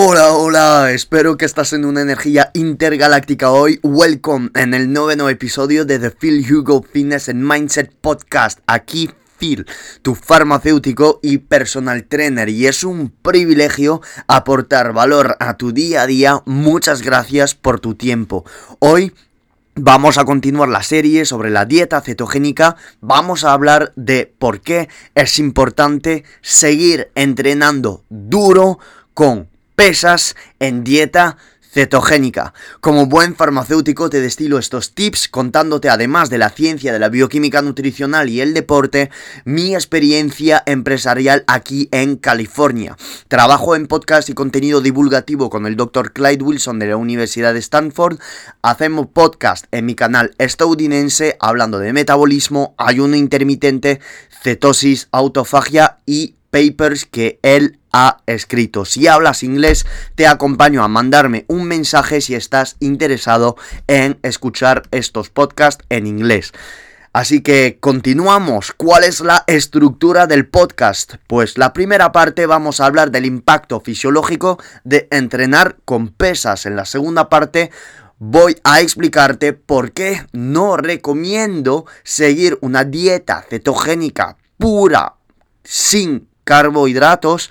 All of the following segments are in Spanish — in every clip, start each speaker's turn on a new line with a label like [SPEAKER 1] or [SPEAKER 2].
[SPEAKER 1] Hola, hola, espero que estás en una energía intergaláctica hoy. Welcome en el noveno episodio de The Phil Hugo Fitness and Mindset Podcast. Aquí Phil, tu farmacéutico y personal trainer y es un privilegio aportar valor a tu día a día. Muchas gracias por tu tiempo. Hoy Vamos a continuar la serie sobre la dieta cetogénica. Vamos a hablar de por qué es importante seguir entrenando duro con pesas en dieta cetogénica. Como buen farmacéutico te destilo estos tips contándote además de la ciencia de la bioquímica nutricional y el deporte, mi experiencia empresarial aquí en California. Trabajo en podcast y contenido divulgativo con el Dr. Clyde Wilson de la Universidad de Stanford. Hacemos podcast en mi canal estadounidense hablando de metabolismo, ayuno intermitente, cetosis, autofagia y papers que él ha escrito. Si hablas inglés, te acompaño a mandarme un mensaje si estás interesado en escuchar estos podcasts en inglés. Así que continuamos. ¿Cuál es la estructura del podcast? Pues la primera parte vamos a hablar del impacto fisiológico de entrenar con pesas. En la segunda parte voy a explicarte por qué no recomiendo seguir una dieta cetogénica pura, sin carbohidratos,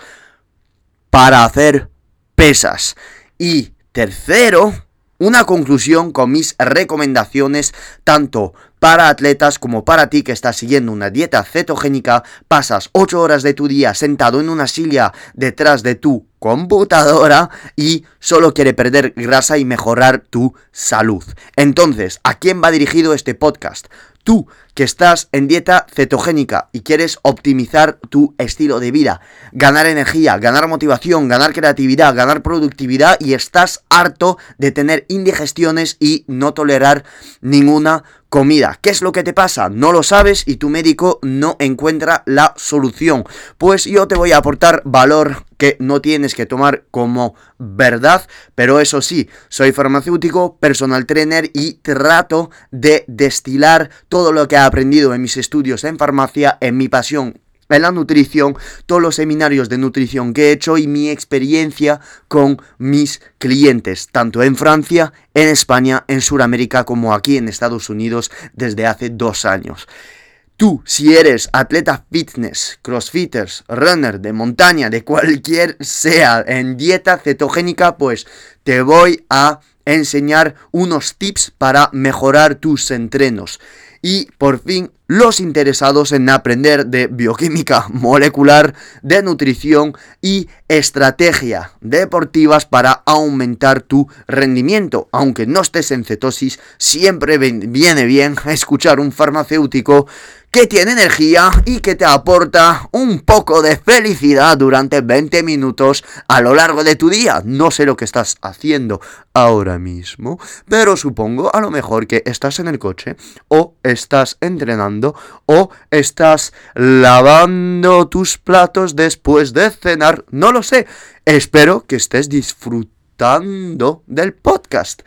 [SPEAKER 1] para hacer pesas. Y tercero, una conclusión con mis recomendaciones tanto para atletas como para ti que estás siguiendo una dieta cetogénica, pasas 8 horas de tu día sentado en una silla detrás de tu computadora y solo quiere perder grasa y mejorar tu salud. Entonces, ¿a quién va dirigido este podcast? Tú que estás en dieta cetogénica y quieres optimizar tu estilo de vida, ganar energía, ganar motivación, ganar creatividad, ganar productividad y estás harto de tener indigestiones y no tolerar ninguna comida. ¿Qué es lo que te pasa? No lo sabes y tu médico no encuentra la solución. Pues yo te voy a aportar valor que no tienes que tomar como verdad, pero eso sí, soy farmacéutico, personal trainer y trato de destilar todo lo que he aprendido en mis estudios en farmacia, en mi pasión en la nutrición, todos los seminarios de nutrición que he hecho y mi experiencia con mis clientes, tanto en Francia, en España, en Sudamérica como aquí en Estados Unidos desde hace dos años. Tú, si eres atleta fitness, crossfitters, runner de montaña, de cualquier sea, en dieta cetogénica, pues te voy a enseñar unos tips para mejorar tus entrenos y por fin los interesados en aprender de bioquímica molecular, de nutrición y estrategia deportivas para aumentar tu rendimiento. Aunque no estés en cetosis, siempre viene bien escuchar un farmacéutico que tiene energía y que te aporta un poco de felicidad durante 20 minutos a lo largo de tu día. No sé lo que estás haciendo ahora mismo, pero supongo a lo mejor que estás en el coche o estás entrenando o estás lavando tus platos después de cenar. No lo sé. Espero que estés disfrutando del podcast.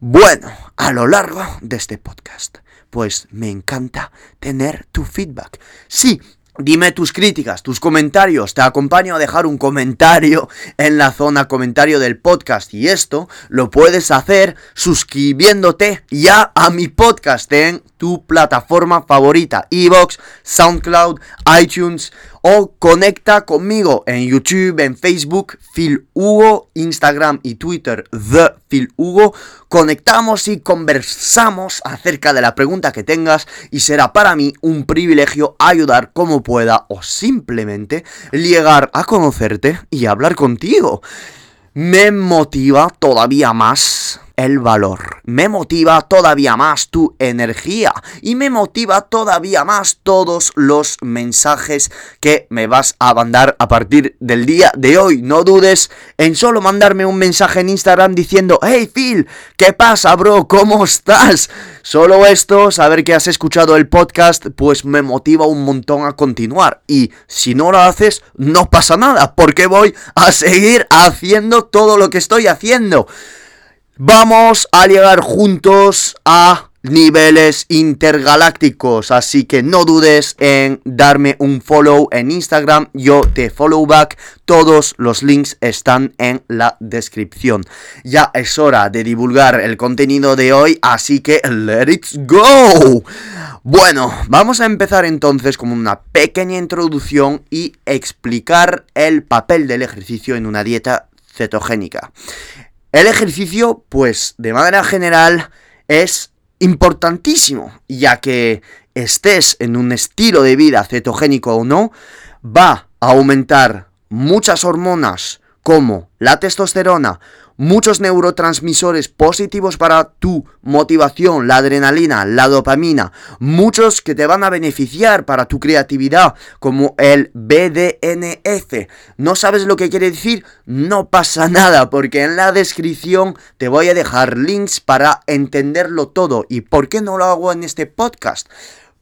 [SPEAKER 1] Bueno, a lo largo de este podcast pues me encanta tener tu feedback. Sí, Dime tus críticas, tus comentarios. Te acompaño a dejar un comentario en la zona comentario del podcast. Y esto lo puedes hacer suscribiéndote ya a mi podcast en tu plataforma favorita. Evox, SoundCloud, iTunes o conecta conmigo en YouTube, en Facebook, Phil Hugo, Instagram y Twitter, The Phil Hugo. Conectamos y conversamos acerca de la pregunta que tengas y será para mí un privilegio ayudar como pueda o simplemente llegar a conocerte y hablar contigo. Me motiva todavía más el valor. Me motiva todavía más tu energía y me motiva todavía más todos los mensajes que me vas a mandar a partir del día de hoy. No dudes en solo mandarme un mensaje en Instagram diciendo, hey Phil, ¿qué pasa bro? ¿Cómo estás? Solo esto, saber que has escuchado el podcast, pues me motiva un montón a continuar. Y si no lo haces, no pasa nada, porque voy a seguir haciendo todo lo que estoy haciendo. Vamos a llegar juntos a niveles intergalácticos, así que no dudes en darme un follow en Instagram, yo te follow back, todos los links están en la descripción. Ya es hora de divulgar el contenido de hoy, así que let's go. Bueno, vamos a empezar entonces con una pequeña introducción y explicar el papel del ejercicio en una dieta cetogénica. El ejercicio, pues de manera general, es importantísimo, ya que estés en un estilo de vida cetogénico o no, va a aumentar muchas hormonas como la testosterona, muchos neurotransmisores positivos para tu motivación, la adrenalina, la dopamina, muchos que te van a beneficiar para tu creatividad, como el BDNF. ¿No sabes lo que quiere decir? No pasa nada, porque en la descripción te voy a dejar links para entenderlo todo. ¿Y por qué no lo hago en este podcast?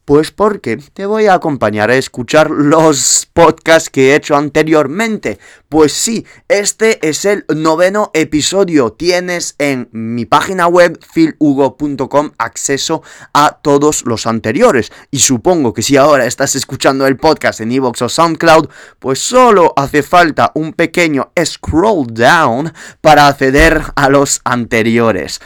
[SPEAKER 1] Pues porque te voy a acompañar a escuchar los podcasts que he hecho anteriormente. Pues sí, este es el noveno episodio. Tienes en mi página web philhugo.com acceso a todos los anteriores. Y supongo que si ahora estás escuchando el podcast en Evox o SoundCloud, pues solo hace falta un pequeño scroll down para acceder a los anteriores.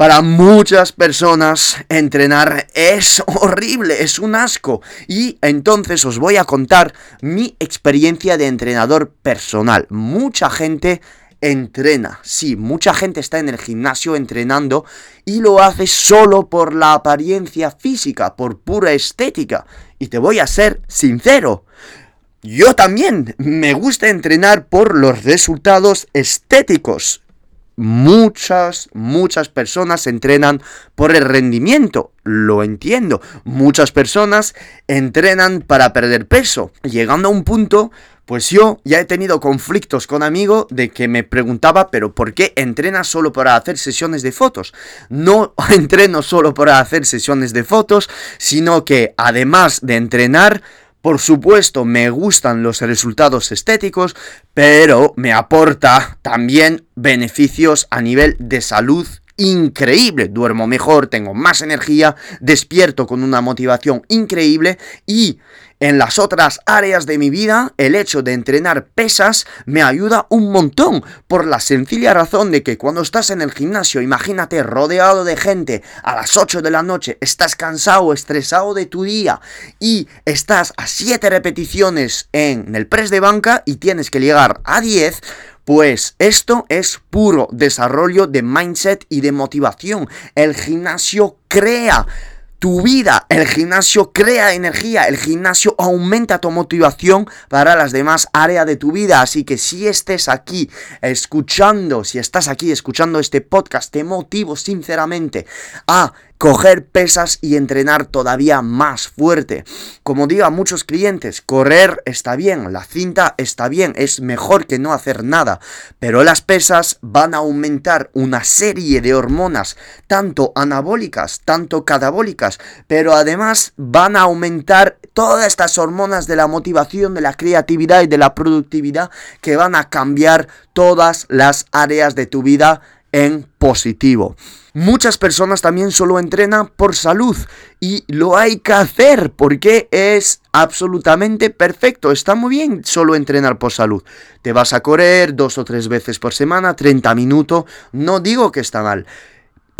[SPEAKER 1] Para muchas personas entrenar es horrible, es un asco. Y entonces os voy a contar mi experiencia de entrenador personal. Mucha gente entrena, sí, mucha gente está en el gimnasio entrenando y lo hace solo por la apariencia física, por pura estética. Y te voy a ser sincero. Yo también me gusta entrenar por los resultados estéticos muchas, muchas personas entrenan por el rendimiento. Lo entiendo. Muchas personas entrenan para perder peso. Llegando a un punto, pues yo ya he tenido conflictos con amigos de que me preguntaba, pero ¿por qué entrenas solo para hacer sesiones de fotos? No entreno solo para hacer sesiones de fotos, sino que además de entrenar, por supuesto, me gustan los resultados estéticos, pero me aporta también beneficios a nivel de salud increíble. Duermo mejor, tengo más energía, despierto con una motivación increíble y en las otras áreas de mi vida, el hecho de entrenar pesas me ayuda un montón, por la sencilla razón de que cuando estás en el gimnasio, imagínate rodeado de gente a las 8 de la noche, estás cansado, estresado de tu día y estás a 7 repeticiones en el press de banca y tienes que llegar a 10, pues esto es puro desarrollo de mindset y de motivación. El gimnasio crea tu vida. El gimnasio crea energía, el gimnasio aumenta tu motivación para las demás áreas de tu vida. Así que si estés aquí escuchando, si estás aquí escuchando este podcast, te motivo sinceramente a coger pesas y entrenar todavía más fuerte. Como digo a muchos clientes, correr está bien, la cinta está bien, es mejor que no hacer nada, pero las pesas van a aumentar una serie de hormonas, tanto anabólicas, tanto catabólicas, pero además van a aumentar todas estas hormonas de la motivación, de la creatividad y de la productividad que van a cambiar todas las áreas de tu vida en positivo. Muchas personas también solo entrenan por salud y lo hay que hacer porque es absolutamente perfecto. Está muy bien solo entrenar por salud. Te vas a correr dos o tres veces por semana, 30 minutos. No digo que está mal.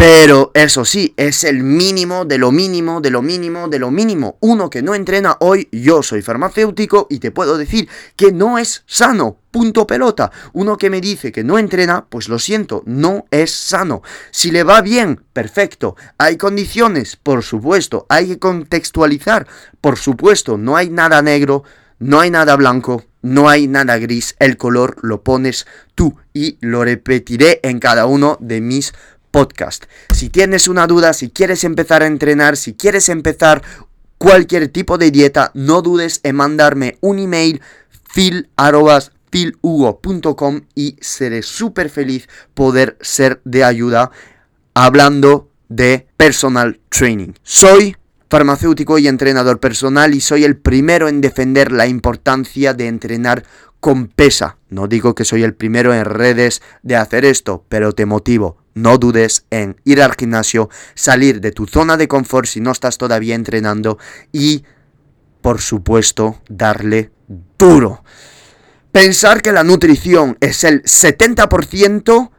[SPEAKER 1] Pero eso sí, es el mínimo de lo mínimo, de lo mínimo, de lo mínimo. Uno que no entrena hoy, yo soy farmacéutico y te puedo decir que no es sano. Punto pelota. Uno que me dice que no entrena, pues lo siento, no es sano. Si le va bien, perfecto. Hay condiciones, por supuesto. Hay que contextualizar, por supuesto. No hay nada negro, no hay nada blanco, no hay nada gris. El color lo pones tú y lo repetiré en cada uno de mis podcast. Si tienes una duda, si quieres empezar a entrenar, si quieres empezar cualquier tipo de dieta, no dudes en mandarme un email phil.com y seré súper feliz poder ser de ayuda hablando de personal training. Soy farmacéutico y entrenador personal y soy el primero en defender la importancia de entrenar con pesa. No digo que soy el primero en redes de hacer esto, pero te motivo. No dudes en ir al gimnasio, salir de tu zona de confort si no estás todavía entrenando y, por supuesto, darle duro. Pensar que la nutrición es el 70%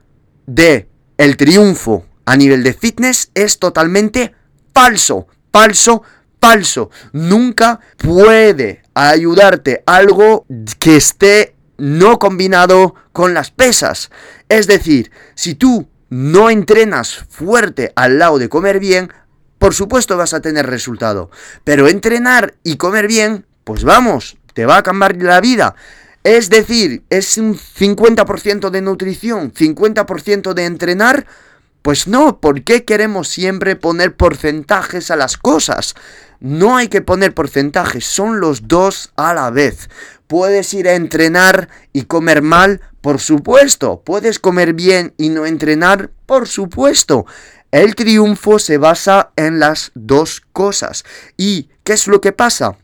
[SPEAKER 1] de el triunfo a nivel de fitness es totalmente falso, falso, falso. Nunca puede ayudarte algo que esté no combinado con las pesas. Es decir, si tú no entrenas fuerte al lado de comer bien, por supuesto vas a tener resultado. Pero entrenar y comer bien, pues vamos, te va a cambiar la vida. Es decir, es un 50% de nutrición, 50% de entrenar. Pues no, ¿por qué queremos siempre poner porcentajes a las cosas? No hay que poner porcentajes, son los dos a la vez. ¿Puedes ir a entrenar y comer mal? Por supuesto. ¿Puedes comer bien y no entrenar? Por supuesto. El triunfo se basa en las dos cosas. ¿Y qué es lo que pasa?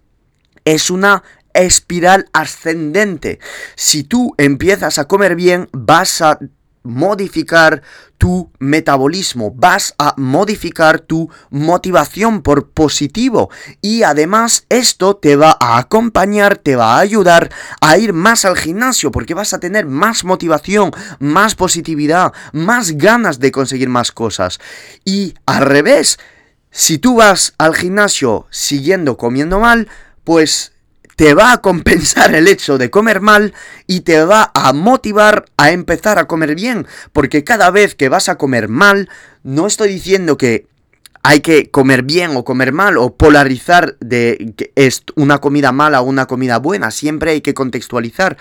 [SPEAKER 1] Es una espiral ascendente. Si tú empiezas a comer bien, vas a modificar tu metabolismo, vas a modificar tu motivación por positivo y además esto te va a acompañar, te va a ayudar a ir más al gimnasio porque vas a tener más motivación, más positividad, más ganas de conseguir más cosas. Y al revés, si tú vas al gimnasio siguiendo comiendo mal, pues te va a compensar el hecho de comer mal y te va a motivar a empezar a comer bien. Porque cada vez que vas a comer mal, no estoy diciendo que hay que comer bien o comer mal o polarizar de que es una comida mala o una comida buena. Siempre hay que contextualizar.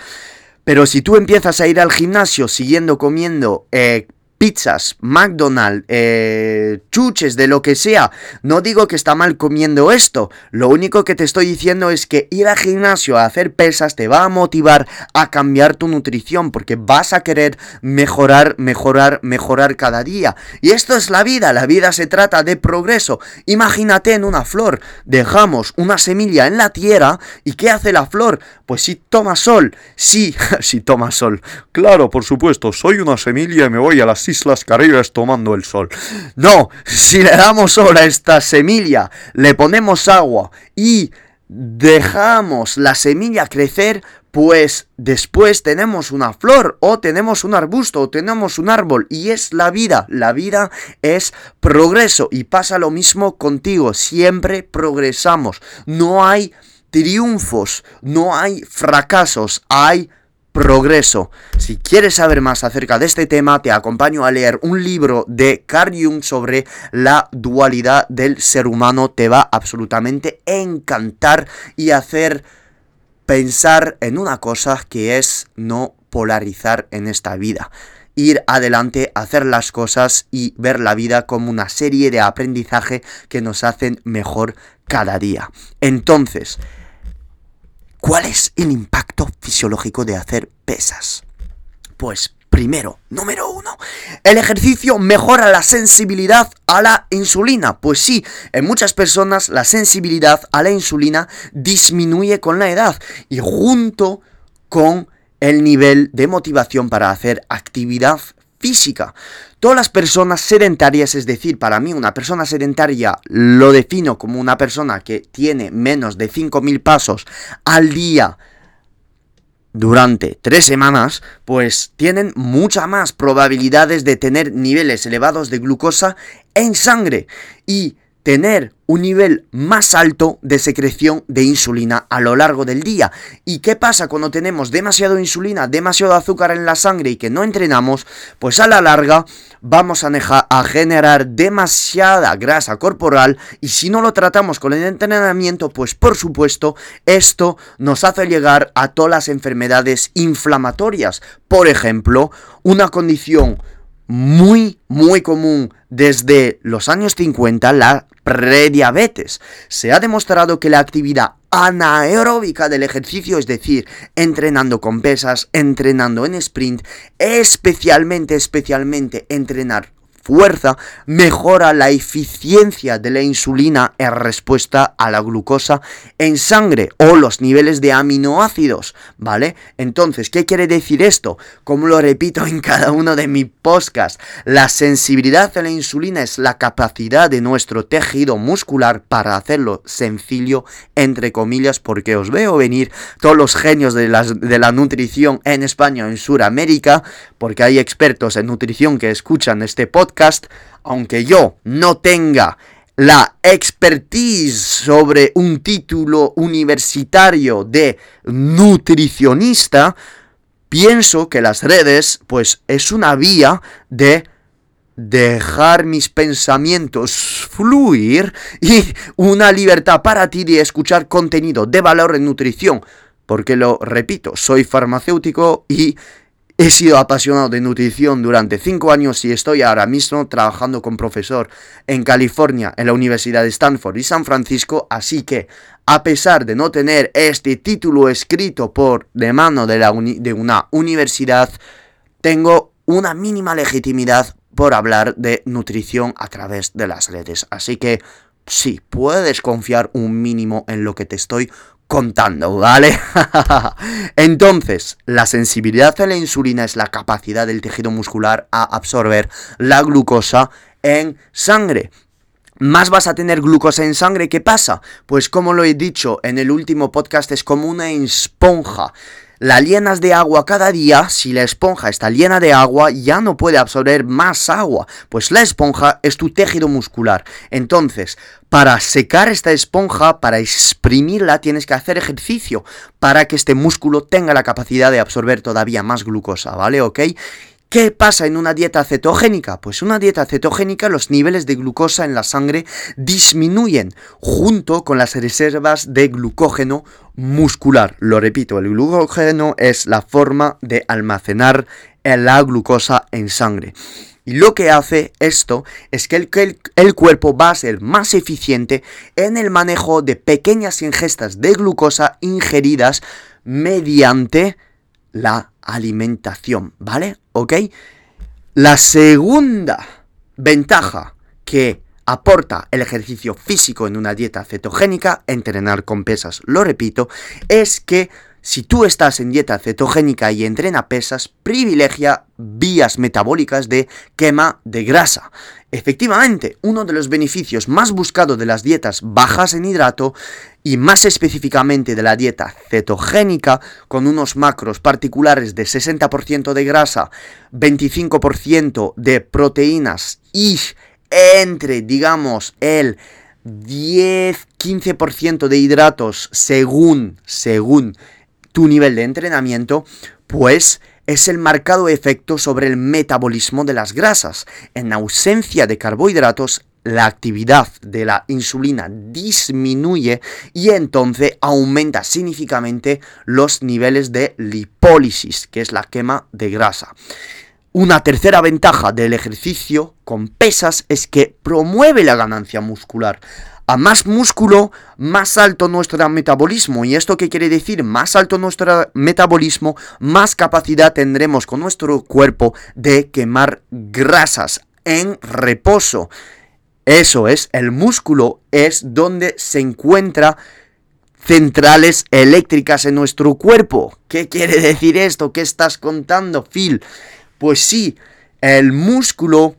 [SPEAKER 1] Pero si tú empiezas a ir al gimnasio siguiendo comiendo eh, pizzas, McDonald's, eh, chuches, de lo que sea. No digo que está mal comiendo esto. Lo único que te estoy diciendo es que ir al gimnasio a hacer pesas te va a motivar a cambiar tu nutrición porque vas a querer mejorar, mejorar, mejorar cada día. Y esto es la vida. La vida se trata de progreso. Imagínate en una flor. Dejamos una semilla en la tierra y ¿qué hace la flor? Pues si toma sol. Sí, si toma sol. Claro, por supuesto. Soy una semilla y me voy a las Islas Caribes tomando el sol. No, si le damos ahora esta semilla, le ponemos agua y dejamos la semilla crecer, pues después tenemos una flor o tenemos un arbusto o tenemos un árbol y es la vida. La vida es progreso y pasa lo mismo contigo. Siempre progresamos. No hay triunfos, no hay fracasos, hay progreso. Si quieres saber más acerca de este tema, te acompaño a leer un libro de Carl Jung sobre la dualidad del ser humano. Te va absolutamente encantar y hacer pensar en una cosa que es no polarizar en esta vida. Ir adelante, hacer las cosas y ver la vida como una serie de aprendizaje que nos hacen mejor cada día. Entonces, ¿Cuál es el impacto fisiológico de hacer pesas? Pues primero, número uno, el ejercicio mejora la sensibilidad a la insulina. Pues sí, en muchas personas la sensibilidad a la insulina disminuye con la edad y junto con el nivel de motivación para hacer actividad física. Todas las personas sedentarias, es decir, para mí una persona sedentaria lo defino como una persona que tiene menos de 5.000 pasos al día durante tres semanas, pues tienen muchas más probabilidades de tener niveles elevados de glucosa en sangre. Y tener un nivel más alto de secreción de insulina a lo largo del día. ¿Y qué pasa cuando tenemos demasiado insulina, demasiado azúcar en la sangre y que no entrenamos? Pues a la larga vamos a, a generar demasiada grasa corporal y si no lo tratamos con el entrenamiento, pues por supuesto esto nos hace llegar a todas las enfermedades inflamatorias. Por ejemplo, una condición muy, muy común desde los años 50 la prediabetes. Se ha demostrado que la actividad anaeróbica del ejercicio, es decir, entrenando con pesas, entrenando en sprint, especialmente, especialmente entrenar fuerza, mejora la eficiencia de la insulina en respuesta a la glucosa en sangre o los niveles de aminoácidos, ¿vale? Entonces, ¿qué quiere decir esto? Como lo repito en cada uno de mis podcasts, la sensibilidad a la insulina es la capacidad de nuestro tejido muscular para hacerlo sencillo, entre comillas, porque os veo venir todos los genios de, de la nutrición en España o en Sudamérica, porque hay expertos en nutrición que escuchan este podcast, aunque yo no tenga la expertise sobre un título universitario de nutricionista, pienso que las redes pues es una vía de dejar mis pensamientos fluir y una libertad para ti de escuchar contenido de valor en nutrición. Porque lo repito, soy farmacéutico y He sido apasionado de nutrición durante 5 años y estoy ahora mismo trabajando con profesor en California, en la Universidad de Stanford y San Francisco, así que a pesar de no tener este título escrito por de mano de, de una universidad, tengo una mínima legitimidad por hablar de nutrición a través de las redes. Así que sí, puedes confiar un mínimo en lo que te estoy contando, ¿vale? Entonces, la sensibilidad a la insulina es la capacidad del tejido muscular a absorber la glucosa en sangre. Más vas a tener glucosa en sangre, ¿qué pasa? Pues como lo he dicho en el último podcast, es como una esponja la llenas de agua cada día, si la esponja está llena de agua, ya no puede absorber más agua, pues la esponja es tu tejido muscular. Entonces, para secar esta esponja, para exprimirla, tienes que hacer ejercicio para que este músculo tenga la capacidad de absorber todavía más glucosa, ¿vale? ¿Ok? ¿Qué pasa en una dieta cetogénica? Pues una dieta cetogénica los niveles de glucosa en la sangre disminuyen junto con las reservas de glucógeno muscular. Lo repito, el glucógeno es la forma de almacenar la glucosa en sangre. Y lo que hace esto es que el, el, cuerpo va a ser más eficiente en el manejo de pequeñas ingestas de glucosa ingeridas mediante la alimentación, ¿vale? ¿Ok? La segunda ventaja que aporta el ejercicio físico en una dieta cetogénica, entrenar con pesas, lo repito, es que si tú estás en dieta cetogénica y entrena pesas, privilegia vías metabólicas de quema de grasa. Efectivamente, uno de los beneficios más buscados de las dietas bajas en hidrato y más específicamente de la dieta cetogénica, con unos macros particulares de 60% de grasa, 25% de proteínas y entre, digamos, el 10-15% de hidratos según, según tu nivel de entrenamiento, pues es el marcado efecto sobre el metabolismo de las grasas. En ausencia de carbohidratos, la actividad de la insulina disminuye y entonces aumenta significativamente los niveles de lipólisis, que es la quema de grasa. Una tercera ventaja del ejercicio con pesas es que promueve la ganancia muscular. A más músculo, más alto nuestro metabolismo. ¿Y esto qué quiere decir? Más alto nuestro metabolismo, más capacidad tendremos con nuestro cuerpo de quemar grasas en reposo. Eso es, el músculo es donde se encuentra centrales eléctricas en nuestro cuerpo. ¿Qué quiere decir esto? ¿Qué estás contando, Phil? Pues sí, el músculo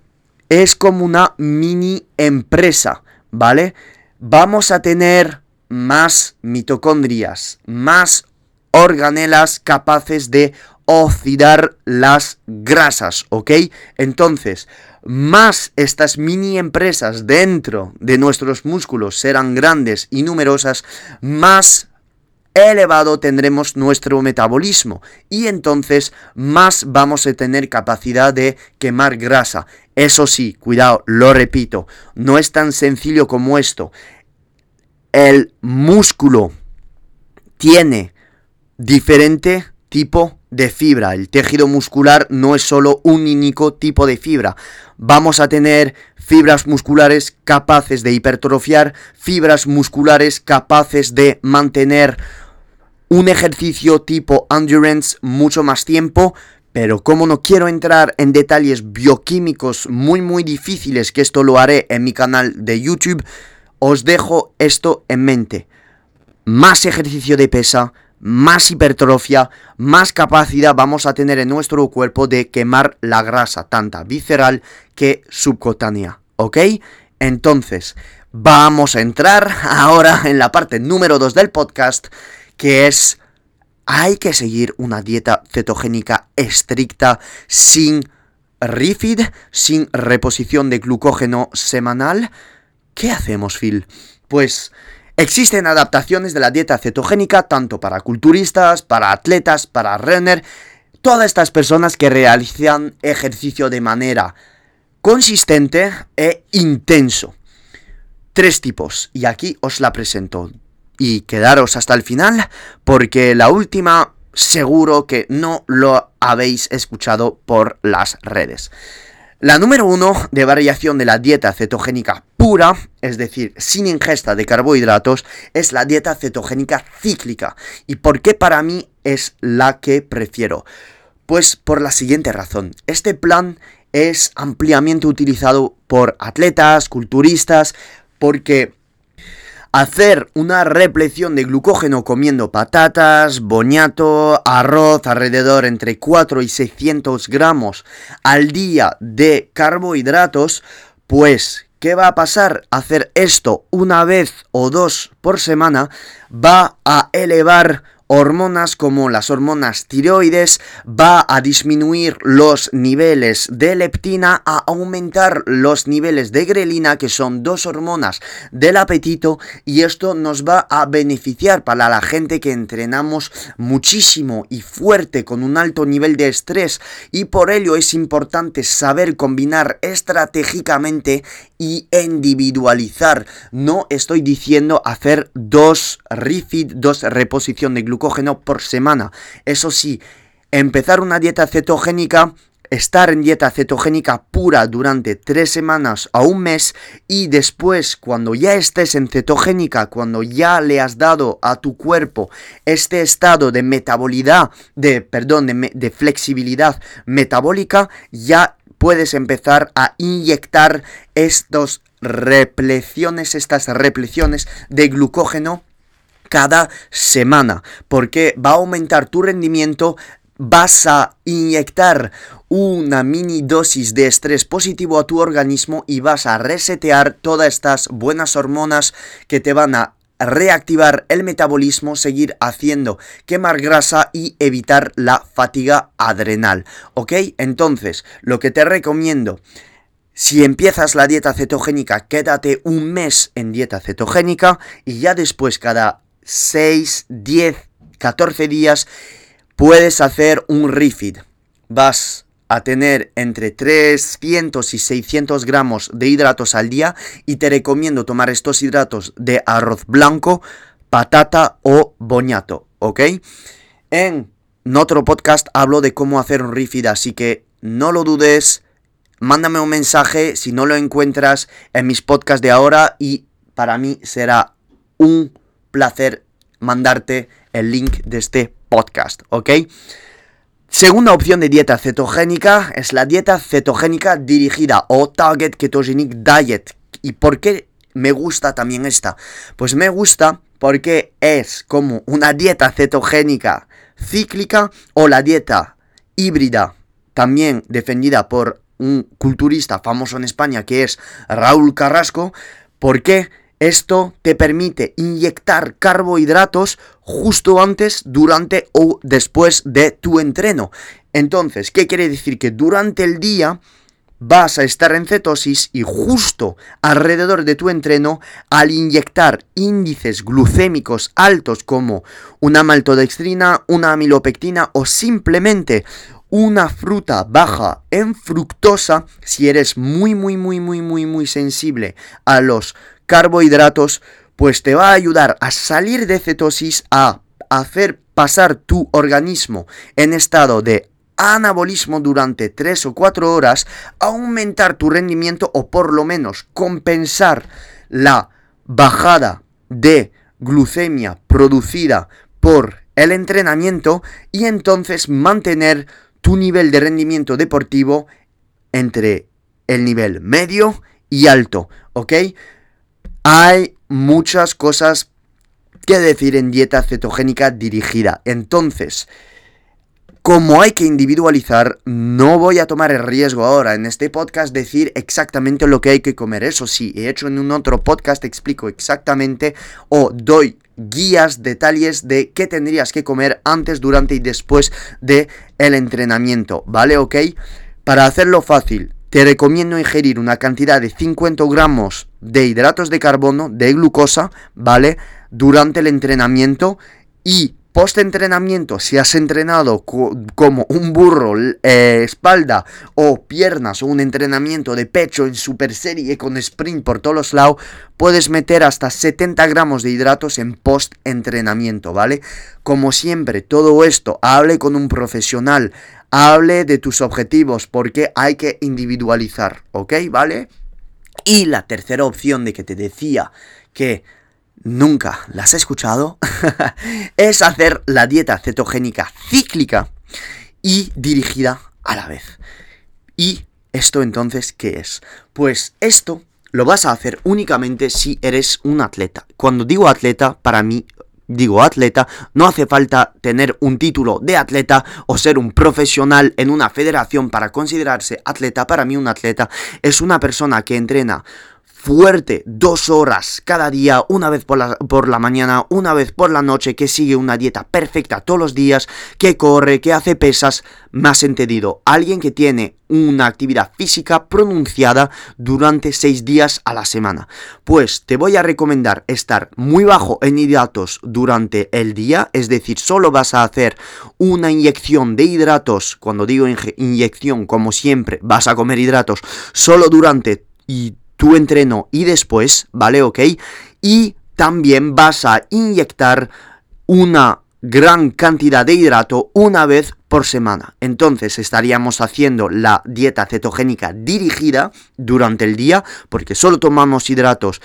[SPEAKER 1] es como una mini empresa, ¿vale? vamos a tener más mitocondrias, más organelas capaces de oxidar las grasas, ¿ok? Entonces, más estas mini empresas dentro de nuestros músculos serán grandes y numerosas, más elevado tendremos nuestro metabolismo y entonces más vamos a tener capacidad de quemar grasa. Eso sí, cuidado, lo repito, no es tan sencillo como esto. El músculo tiene diferente tipo de fibra. El tejido muscular no es solo un único tipo de fibra. Vamos a tener fibras musculares capaces de hipertrofiar, fibras musculares capaces de mantener un ejercicio tipo endurance mucho más tiempo, pero como no quiero entrar en detalles bioquímicos muy muy difíciles, que esto lo haré en mi canal de YouTube, os dejo esto en mente. Más ejercicio de pesa, más hipertrofia, más capacidad vamos a tener en nuestro cuerpo de quemar la grasa, tanta visceral que subcutánea, ¿ok? Entonces, vamos a entrar ahora en la parte número 2 del podcast, que es, hay que seguir una dieta cetogénica estricta sin refeed, sin reposición de glucógeno semanal. ¿Qué hacemos, Phil? Pues Existen adaptaciones de la dieta cetogénica tanto para culturistas, para atletas, para runner, todas estas personas que realizan ejercicio de manera consistente e intenso. Tres tipos, y aquí os la presento. Y quedaros hasta el final, porque la última seguro que no lo habéis escuchado por las redes. La número uno de variación de la dieta cetogénica pura, es decir, sin ingesta de carbohidratos, es la dieta cetogénica cíclica. ¿Y por qué para mí es la que prefiero? Pues por la siguiente razón. Este plan es ampliamente utilizado por atletas, culturistas, porque hacer una repleción de glucógeno comiendo patatas, boñato, arroz, alrededor entre 4 y 600 gramos al día de carbohidratos, pues, ¿qué va a pasar? Hacer esto una vez o dos por semana va a elevar hormonas como las hormonas tiroides, va a disminuir los niveles de leptina, a aumentar los niveles de grelina, que son dos hormonas del apetito, y esto nos va a beneficiar para la gente que entrenamos muchísimo y fuerte con un alto nivel de estrés, y por ello es importante saber combinar estratégicamente y individualizar. No estoy diciendo hacer dos refeed, dos reposición de glucógeno por semana. Eso sí, empezar una dieta cetogénica estar en dieta cetogénica pura durante tres semanas a un mes y después cuando ya estés en cetogénica, cuando ya le has dado a tu cuerpo este estado de metabolidad, de perdón, de, flexibilidad metabólica, ya puedes empezar a inyectar estos repleciones, estas repleciones de glucógeno cada semana, porque va a aumentar tu rendimiento, vas a inyectar una mini dosis de estrés positivo a tu organismo y vas a resetear todas estas buenas hormonas que te van a reactivar el metabolismo, seguir haciendo quemar grasa y evitar la fatiga adrenal. ¿Ok? Entonces, lo que te recomiendo si empiezas la dieta cetogénica, quédate un mes en dieta cetogénica y ya después cada 6, 10, 14 días puedes hacer un refeed. Vas a tener entre 300 y 600 gramos de hidratos al día y te recomiendo tomar estos hidratos de arroz blanco, patata o boñato, ¿ok? En otro podcast hablo de cómo hacer un refeed, así que no lo dudes, mándame un mensaje si no lo encuentras en mis podcasts de ahora y para mí será un placer mandarte el link de este podcast, ¿ok? Segunda opción de dieta cetogénica es la dieta cetogénica dirigida o Target Ketogenic Diet. ¿Y por qué me gusta también esta? Pues me gusta porque es como una dieta cetogénica cíclica o la dieta híbrida, también defendida por un culturista famoso en España que es Raúl Carrasco. ¿Por qué? Esto te permite inyectar carbohidratos justo antes, durante o después de tu entreno. Entonces, ¿qué quiere decir? Que durante el día vas a estar en cetosis y justo alrededor de tu entreno, al inyectar índices glucémicos altos como una maltodextrina, una amilopectina o simplemente una fruta baja en fructosa, si eres muy, muy, muy, muy, muy, muy sensible a los carbohidratos, pues te va a ayudar a salir de cetosis, a hacer pasar tu organismo en estado de anabolismo durante 3 o 4 horas, aumentar tu rendimiento o por lo menos compensar la bajada de glucemia producida por el entrenamiento y entonces mantener tu nivel de rendimiento deportivo entre el nivel medio y alto, ¿ok? Hay muchas cosas que decir en dieta cetogénica dirigida. Entonces, como hay que individualizar, no voy a tomar el riesgo ahora en este podcast decir exactamente lo que hay que comer. Eso sí, he hecho en un otro podcast, explico exactamente o doy guías, detalles de qué tendrías que comer antes, durante y después de el entrenamiento, ¿vale? ¿Ok? Para hacerlo fácil, te recomiendo ingerir una cantidad de 50 gramos de hidratos de carbono, de glucosa, ¿vale? Durante el entrenamiento y post-entrenamiento, si has entrenado como un burro, eh, espalda o piernas o un entrenamiento de pecho en super serie con sprint por todos los lados, puedes meter hasta 70 gramos de hidratos en post-entrenamiento, ¿vale? Como siempre, todo esto, hable con un profesional, hable de tus objetivos, porque hay que individualizar, ¿ok? ¿Vale? Y la tercera opción de que te decía que nunca las he escuchado, es hacer la dieta cetogénica cíclica y dirigida a la vez. ¿Y esto entonces qué es? Pues esto lo vas a hacer únicamente si eres un atleta. Cuando digo atleta, para mí digo atleta, no hace falta tener un título de atleta o ser un profesional en una federación para considerarse atleta. Para mí un atleta es una persona que entrena fuerte, dos horas cada día, una vez por la, por la, mañana, una vez por la noche, que sigue una dieta perfecta todos los días, que corre, que hace pesas, más entendido, alguien que tiene una actividad física pronunciada durante seis días a la semana. Pues te voy a recomendar estar muy bajo en hidratos durante el día, es decir, solo vas a hacer una inyección de hidratos, cuando digo inyección, como siempre, vas a comer hidratos solo durante y tu entreno y después, ¿vale? ¿Ok? Y también vas a inyectar una gran cantidad de hidrato una vez por semana. Entonces estaríamos haciendo la dieta cetogénica dirigida durante el día, porque solo tomamos hidratos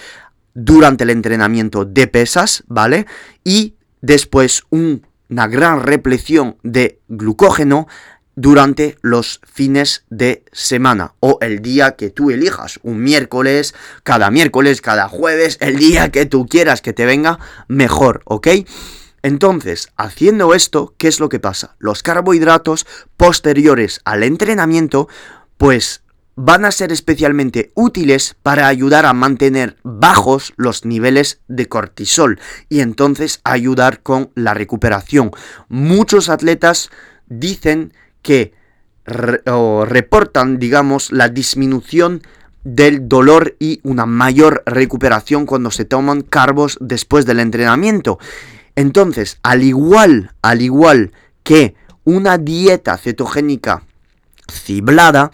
[SPEAKER 1] durante el entrenamiento de pesas, ¿vale? Y después una gran repleción de glucógeno durante los fines de semana o el día que tú elijas, un miércoles, cada miércoles, cada jueves, el día que tú quieras que te venga mejor, ¿ok? Entonces, haciendo esto, ¿qué es lo que pasa? Los carbohidratos posteriores al entrenamiento, pues van a ser especialmente útiles para ayudar a mantener bajos los niveles de cortisol y entonces ayudar con la recuperación. Muchos atletas dicen que reportan, digamos, la disminución del dolor y una mayor recuperación cuando se toman carbos después del entrenamiento. Entonces, al igual, al igual que una dieta cetogénica ciblada,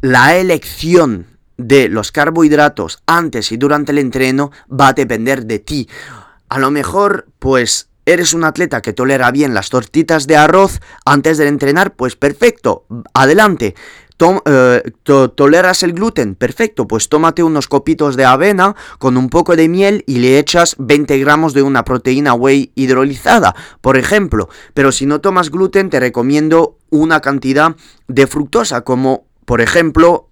[SPEAKER 1] la elección de los carbohidratos antes y durante el entreno va a depender de ti. A lo mejor, pues ¿Eres un atleta que tolera bien las tortitas de arroz antes de entrenar? Pues perfecto, adelante. Eh, ¿Toleras el gluten? Perfecto, pues tómate unos copitos de avena con un poco de miel y le echas 20 gramos de una proteína whey hidrolizada, por ejemplo. Pero si no tomas gluten, te recomiendo una cantidad de fructosa, como por ejemplo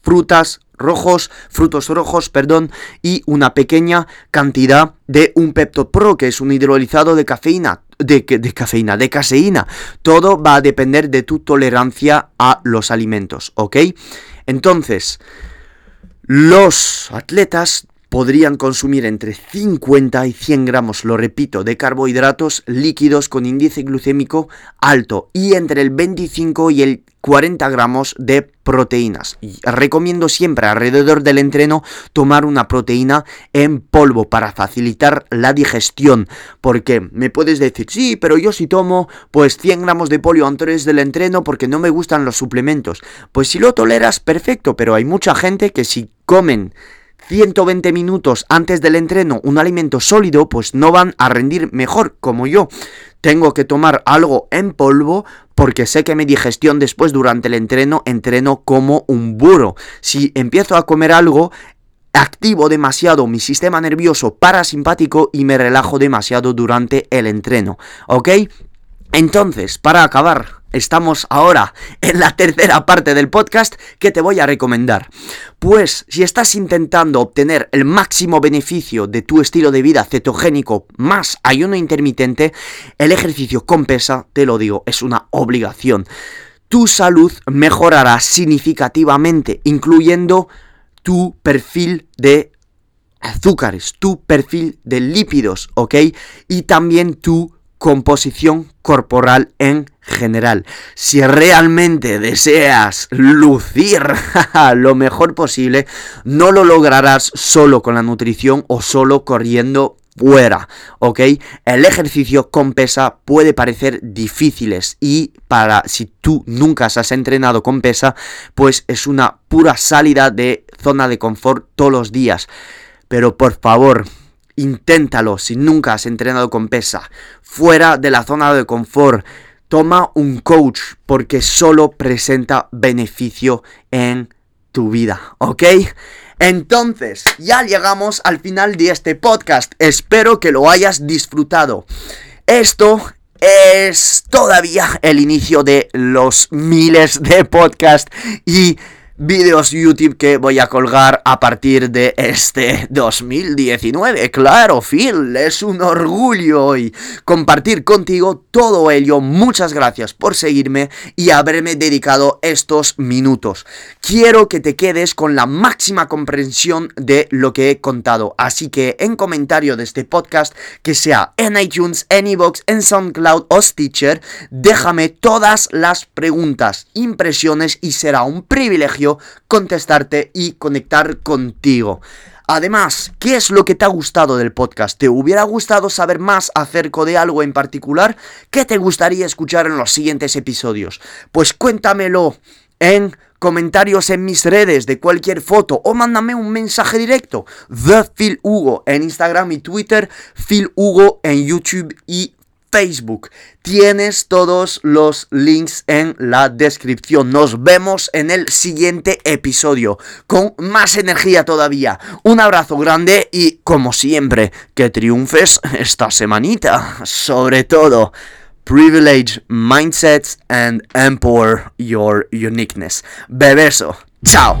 [SPEAKER 1] frutas rojos, frutos rojos, perdón, y una pequeña cantidad de un Pepto Pro, que es un hidrolizado de cafeína, de, de cafeína, de caseína. Todo va a depender de tu tolerancia a los alimentos, ¿ok? Entonces, los atletas podrían consumir entre 50 y 100 gramos, lo repito, de carbohidratos líquidos con índice glucémico alto y entre el 25 y el 40 gramos de proteínas. Recomiendo siempre alrededor del entreno tomar una proteína en polvo para facilitar la digestión. Porque me puedes decir, sí, pero yo si tomo pues 100 gramos de polio antes del entreno porque no me gustan los suplementos. Pues si lo toleras, perfecto, pero hay mucha gente que si comen 120 minutos antes del entreno un alimento sólido, pues no van a rendir mejor como yo. Tengo que tomar algo en polvo porque sé que mi digestión después durante el entreno entreno como un burro. Si empiezo a comer algo, activo demasiado mi sistema nervioso parasimpático y me relajo demasiado durante el entreno, ¿ok? Entonces, para acabar, estamos ahora en la tercera parte del podcast que te voy a recomendar. Pues si estás intentando obtener el máximo beneficio de tu estilo de vida cetogénico más ayuno intermitente, el ejercicio con pesa, te lo digo, es una obligación. Tu salud mejorará significativamente, incluyendo tu perfil de azúcares, tu perfil de lípidos, ¿ok? Y también tu composición corporal en general. Si realmente deseas lucir lo mejor posible, no lo lograrás solo con la nutrición o solo corriendo fuera, ¿ok? El ejercicio con pesa puede parecer difíciles y para si tú nunca has entrenado con pesa, pues es una pura salida de zona de confort todos los días. Pero por favor, Inténtalo si nunca has entrenado con pesa. Fuera de la zona de confort. Toma un coach porque solo presenta beneficio en tu vida, ¿ok? Entonces, ya llegamos al final de este podcast. Espero que lo hayas disfrutado. Esto es todavía el inicio de los miles de podcasts y vídeos YouTube que voy a colgar a partir de este 2019. Claro, Phil, es un orgullo hoy compartir contigo todo ello. Muchas gracias por seguirme y haberme dedicado estos minutos. Quiero que te quedes con la máxima comprensión de lo que he contado. Así que en comentario de este podcast, que sea en iTunes, en iVoox, en SoundCloud o Stitcher, déjame todas las preguntas, impresiones y será un privilegio contestarte y conectar contigo. Además, ¿qué es lo que te ha gustado del podcast? ¿Te hubiera gustado saber más acerca de algo en particular? ¿Qué te gustaría escuchar en los siguientes episodios? Pues cuéntamelo en comentarios en mis redes de cualquier foto o mándame un mensaje directo. The Phil Hugo en Instagram y Twitter, Phil Hugo en YouTube y Facebook. Tienes todos los links en la descripción. Nos vemos en el siguiente episodio con más energía todavía. Un abrazo grande y como siempre, que triunfes esta semanita. Sobre todo, privilege mindsets and empower your uniqueness. Bebeso. Chao.